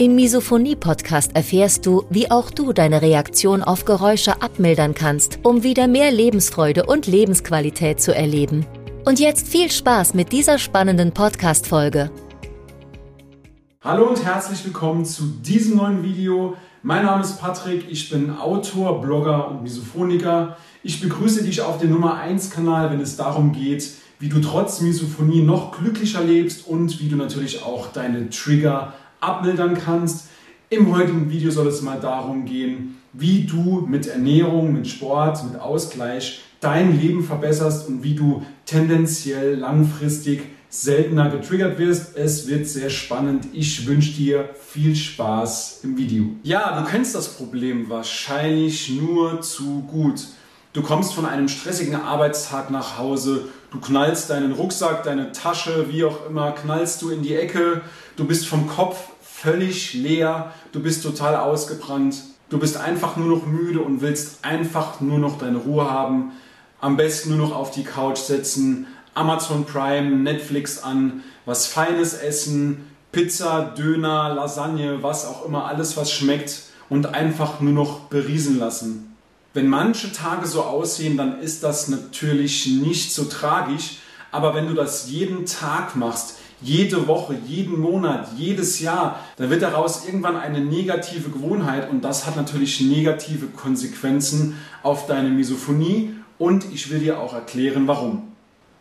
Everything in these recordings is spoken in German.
Im Misophonie-Podcast erfährst du, wie auch du deine Reaktion auf Geräusche abmildern kannst, um wieder mehr Lebensfreude und Lebensqualität zu erleben. Und jetzt viel Spaß mit dieser spannenden Podcast-Folge. Hallo und herzlich willkommen zu diesem neuen Video. Mein Name ist Patrick, ich bin Autor, Blogger und Misophoniker. Ich begrüße dich auf dem Nummer 1 Kanal, wenn es darum geht, wie du trotz Misophonie noch glücklicher lebst und wie du natürlich auch deine Trigger abmildern kannst. Im heutigen Video soll es mal darum gehen, wie du mit Ernährung, mit Sport, mit Ausgleich dein Leben verbesserst und wie du tendenziell langfristig seltener getriggert wirst. Es wird sehr spannend. Ich wünsche dir viel Spaß im Video. Ja, du kennst das Problem wahrscheinlich nur zu gut. Du kommst von einem stressigen Arbeitstag nach Hause, du knallst deinen Rucksack, deine Tasche, wie auch immer, knallst du in die Ecke, du bist vom Kopf völlig leer, du bist total ausgebrannt, du bist einfach nur noch müde und willst einfach nur noch deine Ruhe haben, am besten nur noch auf die Couch setzen, Amazon Prime, Netflix an, was Feines essen, Pizza, Döner, Lasagne, was auch immer, alles was schmeckt und einfach nur noch beriesen lassen. Wenn manche Tage so aussehen, dann ist das natürlich nicht so tragisch, aber wenn du das jeden Tag machst, jede Woche, jeden Monat, jedes Jahr, dann wird daraus irgendwann eine negative Gewohnheit und das hat natürlich negative Konsequenzen auf deine Misophonie und ich will dir auch erklären, warum.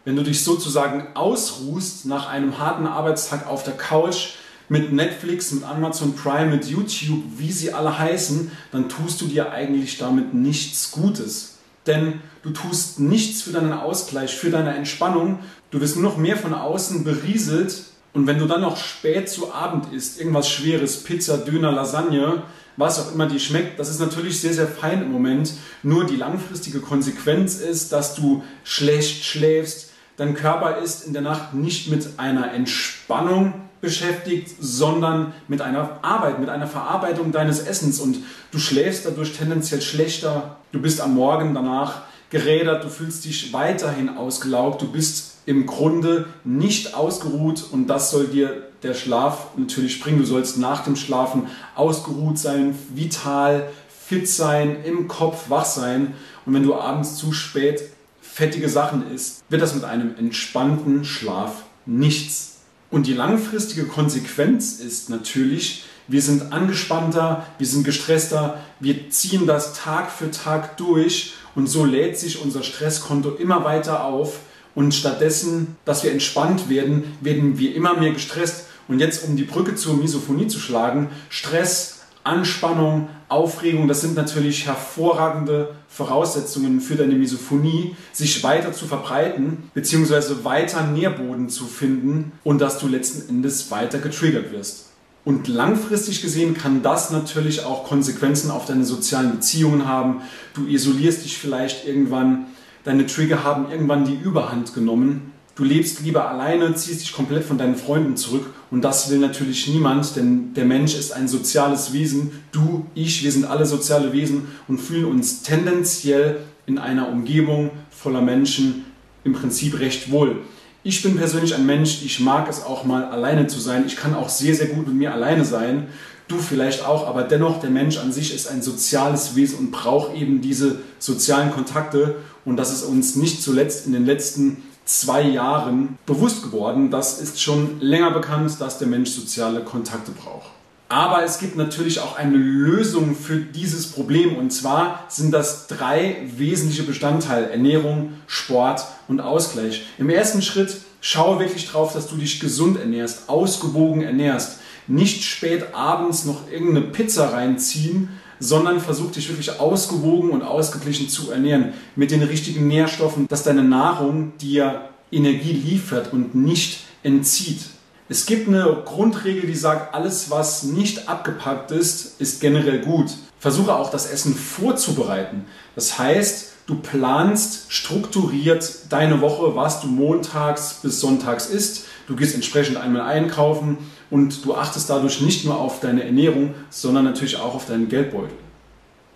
Wenn du dich sozusagen ausruhst nach einem harten Arbeitstag auf der Couch mit Netflix, mit Amazon Prime, mit YouTube, wie sie alle heißen, dann tust du dir eigentlich damit nichts Gutes. Denn du tust nichts für deinen Ausgleich, für deine Entspannung. Du wirst nur noch mehr von außen berieselt. Und wenn du dann noch spät zu Abend isst, irgendwas Schweres, Pizza, Döner, Lasagne, was auch immer dir schmeckt, das ist natürlich sehr, sehr fein im Moment. Nur die langfristige Konsequenz ist, dass du schlecht schläfst. Dein Körper ist in der Nacht nicht mit einer Entspannung beschäftigt, sondern mit einer Arbeit, mit einer Verarbeitung deines Essens. Und du schläfst dadurch tendenziell schlechter, du bist am Morgen danach gerädert, du fühlst dich weiterhin ausgelaugt, du bist im Grunde nicht ausgeruht. Und das soll dir der Schlaf natürlich bringen. Du sollst nach dem Schlafen ausgeruht sein, vital, fit sein, im Kopf wach sein. Und wenn du abends zu spät fettige Sachen isst, wird das mit einem entspannten Schlaf nichts. Und die langfristige Konsequenz ist natürlich, wir sind angespannter, wir sind gestresster, wir ziehen das Tag für Tag durch und so lädt sich unser Stresskonto immer weiter auf und stattdessen, dass wir entspannt werden, werden wir immer mehr gestresst. Und jetzt, um die Brücke zur Misophonie zu schlagen, Stress, Anspannung, Aufregung, das sind natürlich hervorragende Voraussetzungen für deine Misophonie, sich weiter zu verbreiten, beziehungsweise weiter Nährboden zu finden und dass du letzten Endes weiter getriggert wirst. Und langfristig gesehen kann das natürlich auch Konsequenzen auf deine sozialen Beziehungen haben. Du isolierst dich vielleicht irgendwann, deine Trigger haben irgendwann die Überhand genommen Du lebst lieber alleine, ziehst dich komplett von deinen Freunden zurück und das will natürlich niemand, denn der Mensch ist ein soziales Wesen. Du, ich, wir sind alle soziale Wesen und fühlen uns tendenziell in einer Umgebung voller Menschen im Prinzip recht wohl. Ich bin persönlich ein Mensch, ich mag es auch mal alleine zu sein. Ich kann auch sehr, sehr gut mit mir alleine sein. Du vielleicht auch, aber dennoch, der Mensch an sich ist ein soziales Wesen und braucht eben diese sozialen Kontakte. Und das ist uns nicht zuletzt in den letzten zwei Jahren bewusst geworden. Das ist schon länger bekannt, dass der Mensch soziale Kontakte braucht. Aber es gibt natürlich auch eine Lösung für dieses Problem und zwar sind das drei wesentliche Bestandteile Ernährung, Sport und Ausgleich. Im ersten Schritt schaue wirklich darauf, dass du dich gesund ernährst, ausgewogen ernährst. Nicht spät abends noch irgendeine Pizza reinziehen, sondern versuch dich wirklich ausgewogen und ausgeglichen zu ernähren mit den richtigen Nährstoffen, dass deine Nahrung dir Energie liefert und nicht entzieht. Es gibt eine Grundregel, die sagt, alles, was nicht abgepackt ist, ist generell gut. Versuche auch das Essen vorzubereiten. Das heißt, du planst strukturiert deine Woche, was du montags bis sonntags isst. Du gehst entsprechend einmal einkaufen und du achtest dadurch nicht nur auf deine Ernährung, sondern natürlich auch auf deinen Geldbeutel.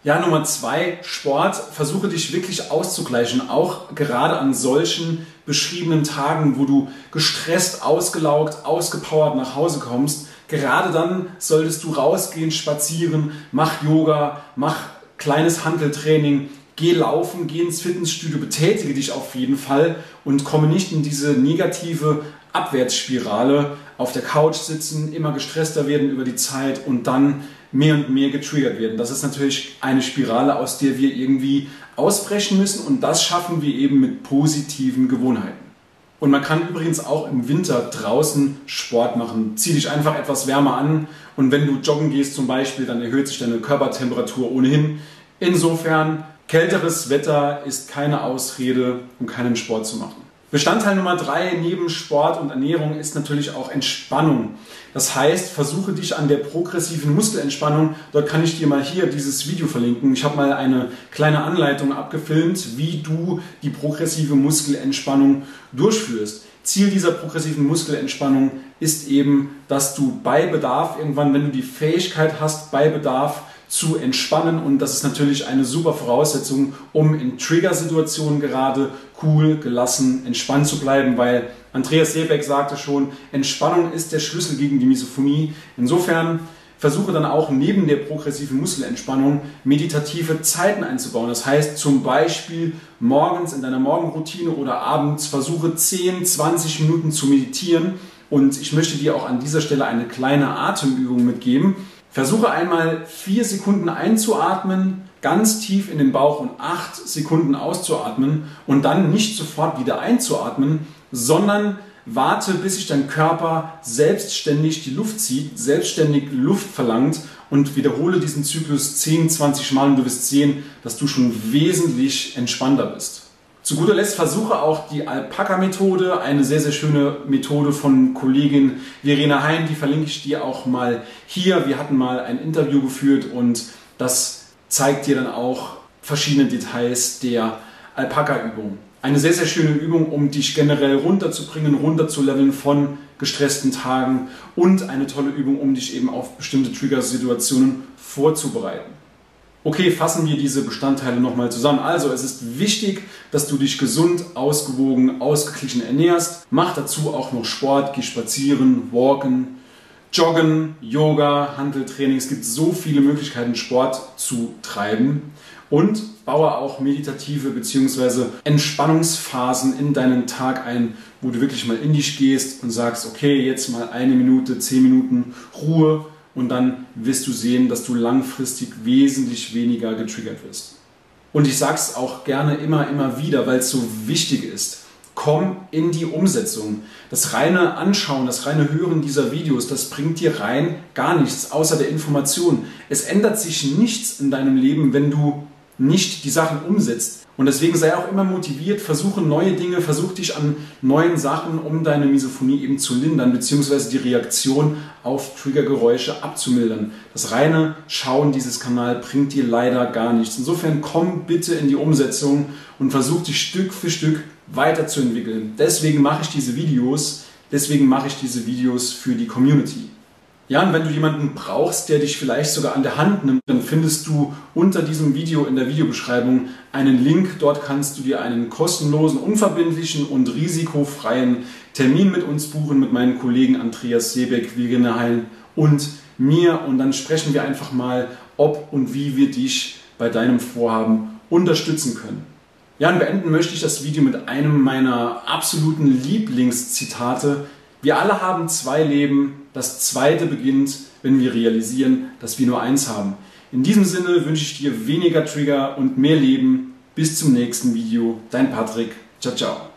Ja, Nummer zwei, Sport. Versuche dich wirklich auszugleichen, auch gerade an solchen beschriebenen Tagen, wo du gestresst, ausgelaugt, ausgepowert nach Hause kommst. Gerade dann solltest du rausgehen, spazieren, mach Yoga, mach kleines Handeltraining, geh laufen, geh ins Fitnessstudio, betätige dich auf jeden Fall und komme nicht in diese negative Abwärtsspirale, auf der Couch sitzen, immer gestresster werden über die Zeit und dann mehr und mehr getriggert werden. Das ist natürlich eine Spirale, aus der wir irgendwie ausbrechen müssen und das schaffen wir eben mit positiven Gewohnheiten. Und man kann übrigens auch im Winter draußen Sport machen. Zieh dich einfach etwas wärmer an und wenn du joggen gehst zum Beispiel, dann erhöht sich deine Körpertemperatur ohnehin. Insofern, kälteres Wetter ist keine Ausrede, um keinen Sport zu machen. Bestandteil Nummer drei neben Sport und Ernährung ist natürlich auch Entspannung. Das heißt, versuche dich an der progressiven Muskelentspannung. Dort kann ich dir mal hier dieses Video verlinken. Ich habe mal eine kleine Anleitung abgefilmt, wie du die progressive Muskelentspannung durchführst. Ziel dieser progressiven Muskelentspannung ist eben, dass du bei Bedarf irgendwann, wenn du die Fähigkeit hast, bei Bedarf zu entspannen und das ist natürlich eine super Voraussetzung, um in Trigger-Situationen gerade cool, gelassen, entspannt zu bleiben, weil Andreas Seebeck sagte schon, Entspannung ist der Schlüssel gegen die Misophonie. Insofern versuche dann auch neben der progressiven Muskelentspannung meditative Zeiten einzubauen. Das heißt zum Beispiel morgens in deiner Morgenroutine oder abends versuche 10, 20 Minuten zu meditieren und ich möchte dir auch an dieser Stelle eine kleine Atemübung mitgeben Versuche einmal vier Sekunden einzuatmen, ganz tief in den Bauch und acht Sekunden auszuatmen und dann nicht sofort wieder einzuatmen, sondern warte, bis sich dein Körper selbstständig die Luft zieht, selbstständig Luft verlangt und wiederhole diesen Zyklus 10, 20 Mal und du wirst sehen, dass du schon wesentlich entspannter bist. Zu guter Letzt versuche auch die Alpaka-Methode, eine sehr, sehr schöne Methode von Kollegin Verena Hein, die verlinke ich dir auch mal hier. Wir hatten mal ein Interview geführt und das zeigt dir dann auch verschiedene Details der Alpaka-Übung. Eine sehr, sehr schöne Übung, um dich generell runterzubringen, runterzuleveln von gestressten Tagen und eine tolle Übung, um dich eben auf bestimmte Trigger-Situationen vorzubereiten. Okay, fassen wir diese Bestandteile nochmal zusammen. Also, es ist wichtig, dass du dich gesund, ausgewogen, ausgeglichen ernährst. Mach dazu auch noch Sport, geh spazieren, walken, joggen, Yoga, Handeltraining. Es gibt so viele Möglichkeiten, Sport zu treiben. Und baue auch meditative bzw. Entspannungsphasen in deinen Tag ein, wo du wirklich mal in dich gehst und sagst, okay, jetzt mal eine Minute, zehn Minuten Ruhe und dann wirst du sehen, dass du langfristig wesentlich weniger getriggert wirst. Und ich sage es auch gerne immer, immer wieder, weil es so wichtig ist. Komm in die Umsetzung. Das reine Anschauen, das reine Hören dieser Videos, das bringt dir rein gar nichts außer der Information. Es ändert sich nichts in deinem Leben, wenn du nicht die Sachen umsetzt. Und deswegen sei auch immer motiviert, versuche neue Dinge, versuch dich an neuen Sachen, um deine Misophonie eben zu lindern, beziehungsweise die Reaktion auf Triggergeräusche abzumildern. Das reine Schauen dieses Kanal bringt dir leider gar nichts. Insofern komm bitte in die Umsetzung und versuch dich Stück für Stück weiterzuentwickeln. Deswegen mache ich diese Videos, deswegen mache ich diese Videos für die Community. Ja, und wenn du jemanden brauchst, der dich vielleicht sogar an der Hand nimmt, dann findest du unter diesem Video in der Videobeschreibung einen Link. Dort kannst du dir einen kostenlosen, unverbindlichen und risikofreien Termin mit uns buchen, mit meinen Kollegen Andreas Seebeck, Wiegene Heil und mir. Und dann sprechen wir einfach mal, ob und wie wir dich bei deinem Vorhaben unterstützen können. Ja, und beenden möchte ich das Video mit einem meiner absoluten Lieblingszitate. Wir alle haben zwei Leben das zweite beginnt, wenn wir realisieren, dass wir nur eins haben. In diesem Sinne wünsche ich dir weniger Trigger und mehr Leben. Bis zum nächsten Video. Dein Patrick. Ciao, ciao.